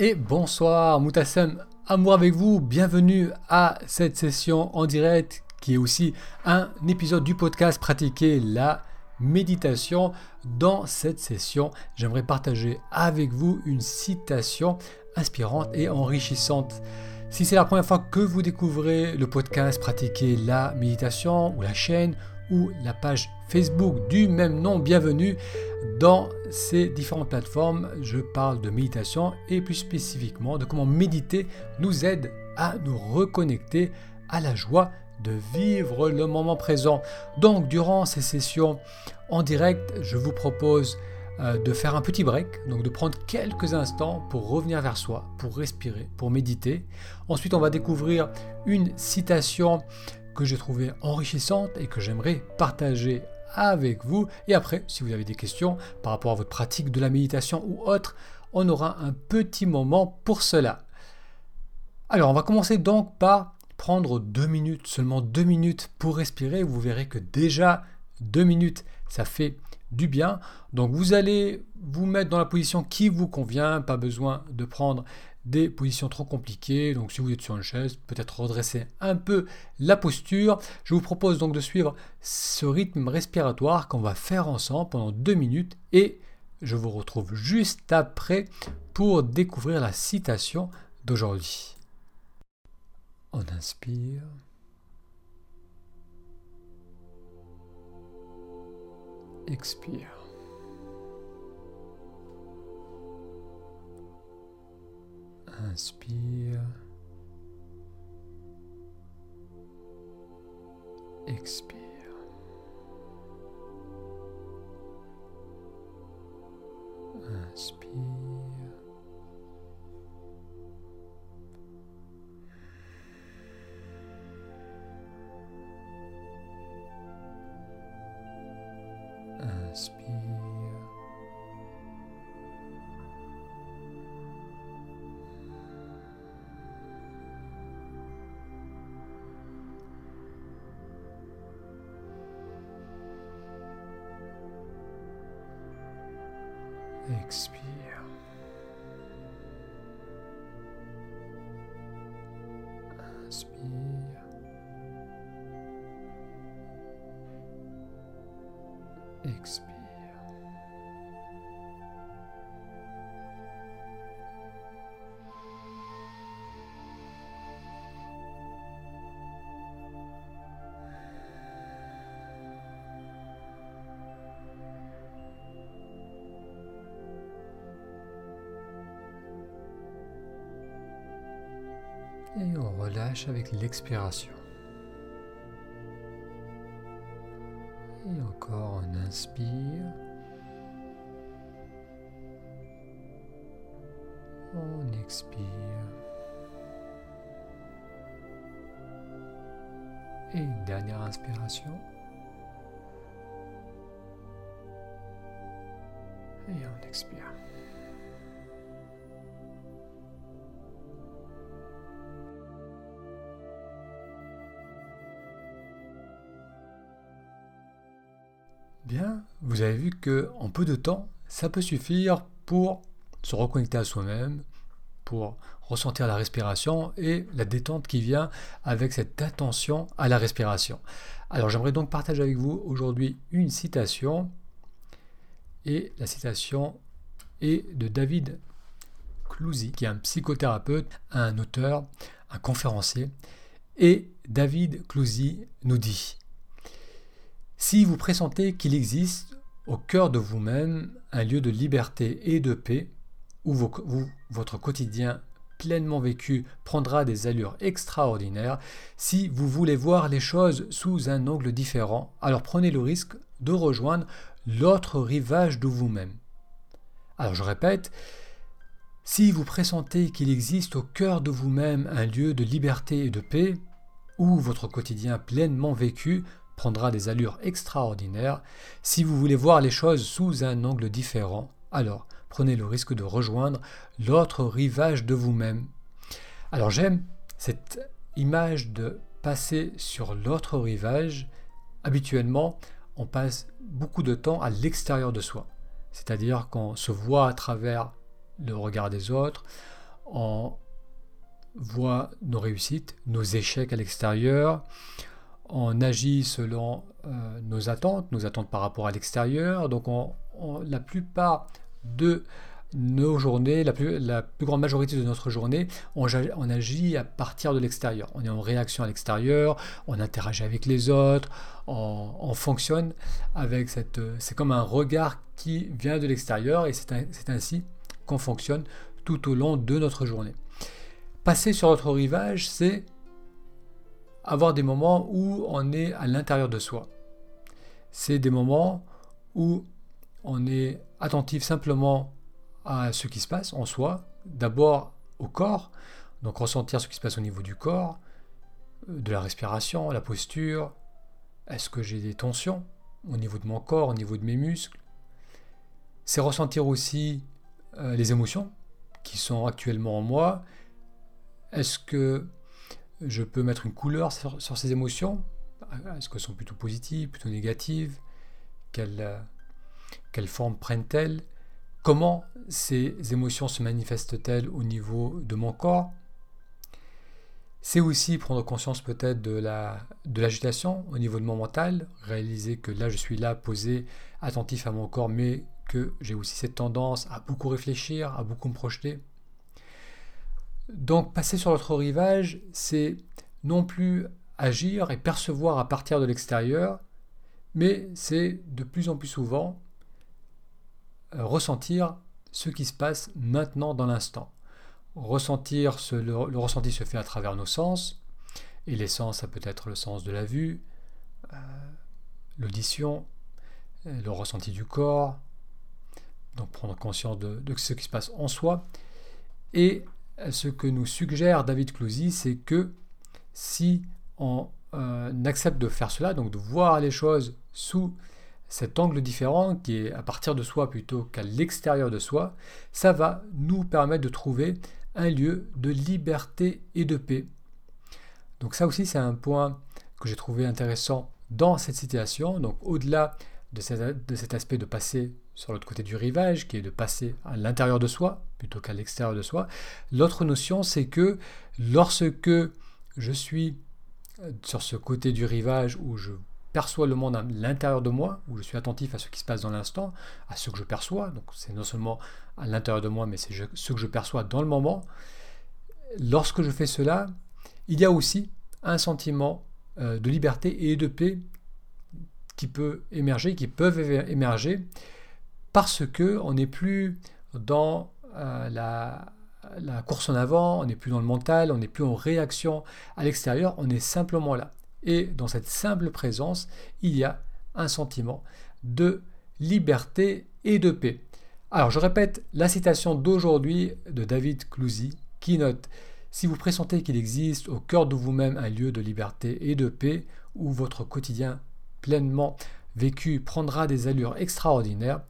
et bonsoir Moutassem, amour avec vous, bienvenue à cette session en direct qui est aussi un épisode du podcast Pratiquer la méditation. Dans cette session, j'aimerais partager avec vous une citation inspirante et enrichissante. Si c'est la première fois que vous découvrez le podcast Pratiquer la méditation ou la chaîne ou la page Facebook du même nom. Bienvenue dans ces différentes plateformes. Je parle de méditation et plus spécifiquement de comment méditer nous aide à nous reconnecter à la joie de vivre le moment présent. Donc durant ces sessions en direct, je vous propose euh, de faire un petit break, donc de prendre quelques instants pour revenir vers soi, pour respirer, pour méditer. Ensuite, on va découvrir une citation que j'ai trouvé enrichissante et que j'aimerais partager avec vous. Et après, si vous avez des questions par rapport à votre pratique de la méditation ou autre, on aura un petit moment pour cela. Alors, on va commencer donc par prendre deux minutes, seulement deux minutes pour respirer. Vous verrez que déjà deux minutes, ça fait du bien. Donc vous allez vous mettre dans la position qui vous convient, pas besoin de prendre des positions trop compliquées. Donc si vous êtes sur une chaise, peut-être redresser un peu la posture. Je vous propose donc de suivre ce rythme respiratoire qu'on va faire ensemble pendant deux minutes et je vous retrouve juste après pour découvrir la citation d'aujourd'hui. On inspire. Expire. Inspire. Expire. Inspire. Inspire. Inspire. Expire. Avec l'expiration. Et encore on inspire. On expire. Et une dernière inspiration. Et on expire. Bien, vous avez vu que en peu de temps, ça peut suffire pour se reconnecter à soi-même, pour ressentir la respiration et la détente qui vient avec cette attention à la respiration. Alors j'aimerais donc partager avec vous aujourd'hui une citation et la citation est de David Clouzy, qui est un psychothérapeute, un auteur, un conférencier. Et David Clouzy nous dit si vous pressentez qu'il existe au cœur de vous-même un lieu de liberté et de paix, où, votre quotidien pleinement vécu prendra des allures extraordinaires, si vous voulez voir les choses sous un angle différent, alors prenez le risque de rejoindre l'autre rivage de vous-même. Alors je répète, si vous pressentez qu'il existe au cœur de vous-même un lieu de liberté et de paix, où votre quotidien pleinement vécu prendra des allures extraordinaires. Si vous voulez voir les choses sous un angle différent, alors prenez le risque de rejoindre l'autre rivage de vous-même. Alors j'aime cette image de passer sur l'autre rivage. Habituellement, on passe beaucoup de temps à l'extérieur de soi. C'est-à-dire qu'on se voit à travers le regard des autres, on voit nos réussites, nos échecs à l'extérieur, on agit selon euh, nos attentes, nos attentes par rapport à l'extérieur. Donc la plupart de nos journées, la plus, grande majorité de notre journée, on, agit à partir de l'extérieur. On est en réaction à l'extérieur, on interagit avec les autres, on, fonctionne avec cette... C'est comme un regard qui vient de l'extérieur et c'est ainsi qu'on fonctionne tout au long de notre journée. Passer sur notre rivage, c'est avoir des moments où on est à l'intérieur de soi. C'est des moments où on est attentif simplement à ce qui se passe en soi, d'abord au corps, donc ressentir ce qui se passe au niveau du corps, euh, de la respiration, la posture, est-ce que j'ai des tensions au niveau de mon corps, au niveau de mes muscles? C'est ressentir aussi euh, les émotions qui sont actuellement en moi. Est-ce que je peux mettre une couleur sur, ces émotions. Est-ce qu'elles sont plutôt positives, plutôt négatives? Quelle, quelle forme prennent-elles? Comment ces émotions se manifestent-elles au niveau de mon corps? C'est aussi prendre conscience peut-être de l'agitation au niveau de mon mental, réaliser que là je suis là posé, attentif à mon corps, mais que j'ai aussi cette tendance à beaucoup réfléchir, à beaucoup me projeter. Donc passer sur l'autre rivage, c'est non plus agir et percevoir à partir de l'extérieur, mais c'est de plus en plus souvent euh, ressentir ce qui se passe maintenant dans l'instant. Ressentir, le, ressenti se fait à travers nos sens, et les sens, ça peut être le sens de la vue, euh, l'audition, euh, le ressenti du corps, donc prendre conscience de, ce qui se passe en soi. Et ce que nous suggère David Clousy, c'est que si on accepte de faire cela, donc de voir les choses sous cet angle différent qui est à partir de soi plutôt qu'à l'extérieur de soi, ça va nous permettre de trouver un lieu de liberté et de paix. Donc ça aussi c'est un point que j'ai trouvé intéressant dans cette situation. Donc au-delà de, cet aspect de passer sur l'autre côté du rivage, qui est de passer à l'intérieur de soi plutôt qu'à l'extérieur de soi, l'autre notion c'est que lorsque je suis sur ce côté du rivage où je perçois le monde à l'intérieur de moi, où je suis attentif à ce qui se passe dans l'instant, à ce que je perçois. Donc c'est non seulement à l'intérieur de moi, mais c'est ce que je perçois dans le moment. Lorsque je fais cela, il y a aussi un sentiment euh, de liberté et de paix qui peut émerger, qui peuvent émerger, parce que on n'est plus dans euh, la, course en avant, on n'est plus dans le mental, on n'est plus en réaction à l'extérieur, on est simplement là. Et dans cette simple présence, il y a un sentiment de liberté et de paix. Alors je répète la citation d'aujourd'hui de David Clousy qui note Si vous pressentez qu'il existe au cœur de vous-même un lieu de liberté et de paix où votre quotidien pleinement vécu prendra des allures extraordinaires,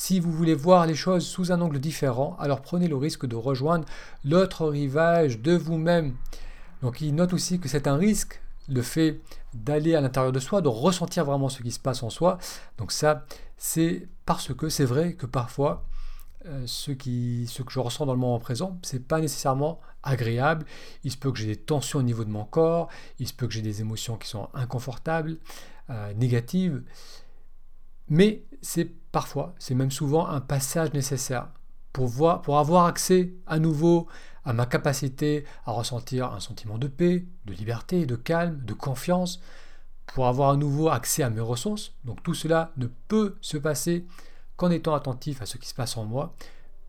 si vous voulez voir les choses sous un angle différent, alors prenez le risque de rejoindre l'autre rivage de vous-même. Donc il note aussi que c'est un risque le fait d'aller à l'intérieur de soi, de ressentir vraiment ce qui se passe en soi. Donc ça, c'est parce que c'est vrai que parfois, euh, ce, ce que je ressens dans le moment présent, c'est pas nécessairement agréable. Il se peut que j'ai des tensions au niveau de mon corps, il se peut que j'ai des émotions qui sont inconfortables, euh, négatives, mais c'est parfois, c'est même souvent un passage nécessaire pour, voir, pour avoir accès à nouveau à ma capacité à ressentir un sentiment de paix, de liberté, de calme, de confiance, pour avoir à nouveau accès à mes ressources. Donc tout cela ne peut se passer qu'en étant attentif à ce qui se passe en moi.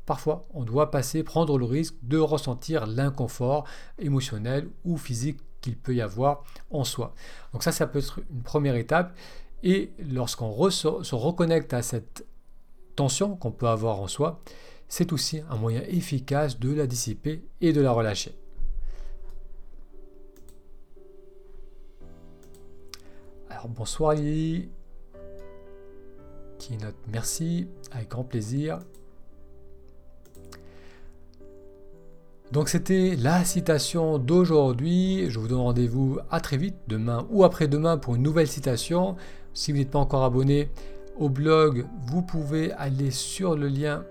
Parfois, on doit passer, prendre le risque de ressentir l'inconfort émotionnel ou physique qu'il peut y avoir en soi. Donc ça, ça peut être une première étape. Et lorsqu'on se reconnecte à cette tension qu'on peut avoir en soi, c'est aussi un moyen efficace de la dissiper et de la relâcher. Alors bonsoir Lily, qui note merci, avec grand plaisir. Donc c'était la citation d'aujourd'hui. Je vous donne rendez-vous à très vite, demain ou après-demain pour une nouvelle citation. Si vous n'êtes pas encore abonné au blog, vous pouvez aller sur le lien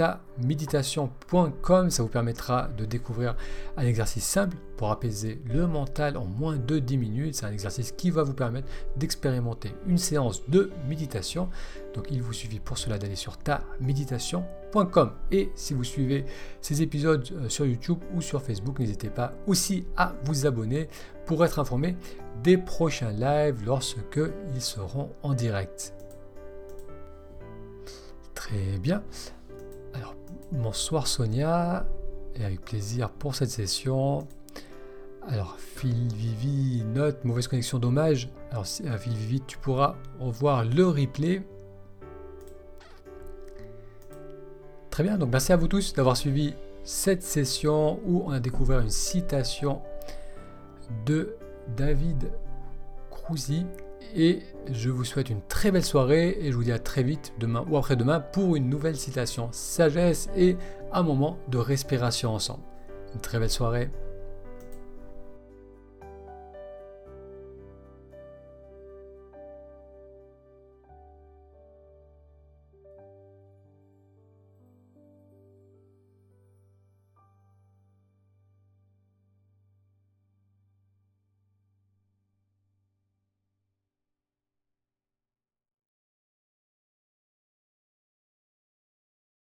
taméditation.com. Ça vous permettra de découvrir un exercice simple pour apaiser le mental en moins de 10 minutes. C'est un exercice qui va vous permettre d'expérimenter une séance de méditation. Donc il vous suffit pour cela d'aller sur taméditation.com. Et si vous suivez ces épisodes euh, sur YouTube ou sur Facebook, n'hésitez pas aussi à vous abonner pour être informé des prochains lives lorsque ils seront en direct. Très bien. Bonsoir Sonia, et avec plaisir pour cette session. Alors, Phil Vivi note, mauvaise connexion, dommage. Alors, euh, Phil Vivi, tu pourras revoir le replay. Très bien, donc merci à vous tous d'avoir suivi cette session où on a découvert une citation de David Crouzy et je vous souhaite une très belle soirée et je vous dis à très vite demain ou après-demain pour une nouvelle citation sagesse et un moment de respiration ensemble. Une très belle soirée.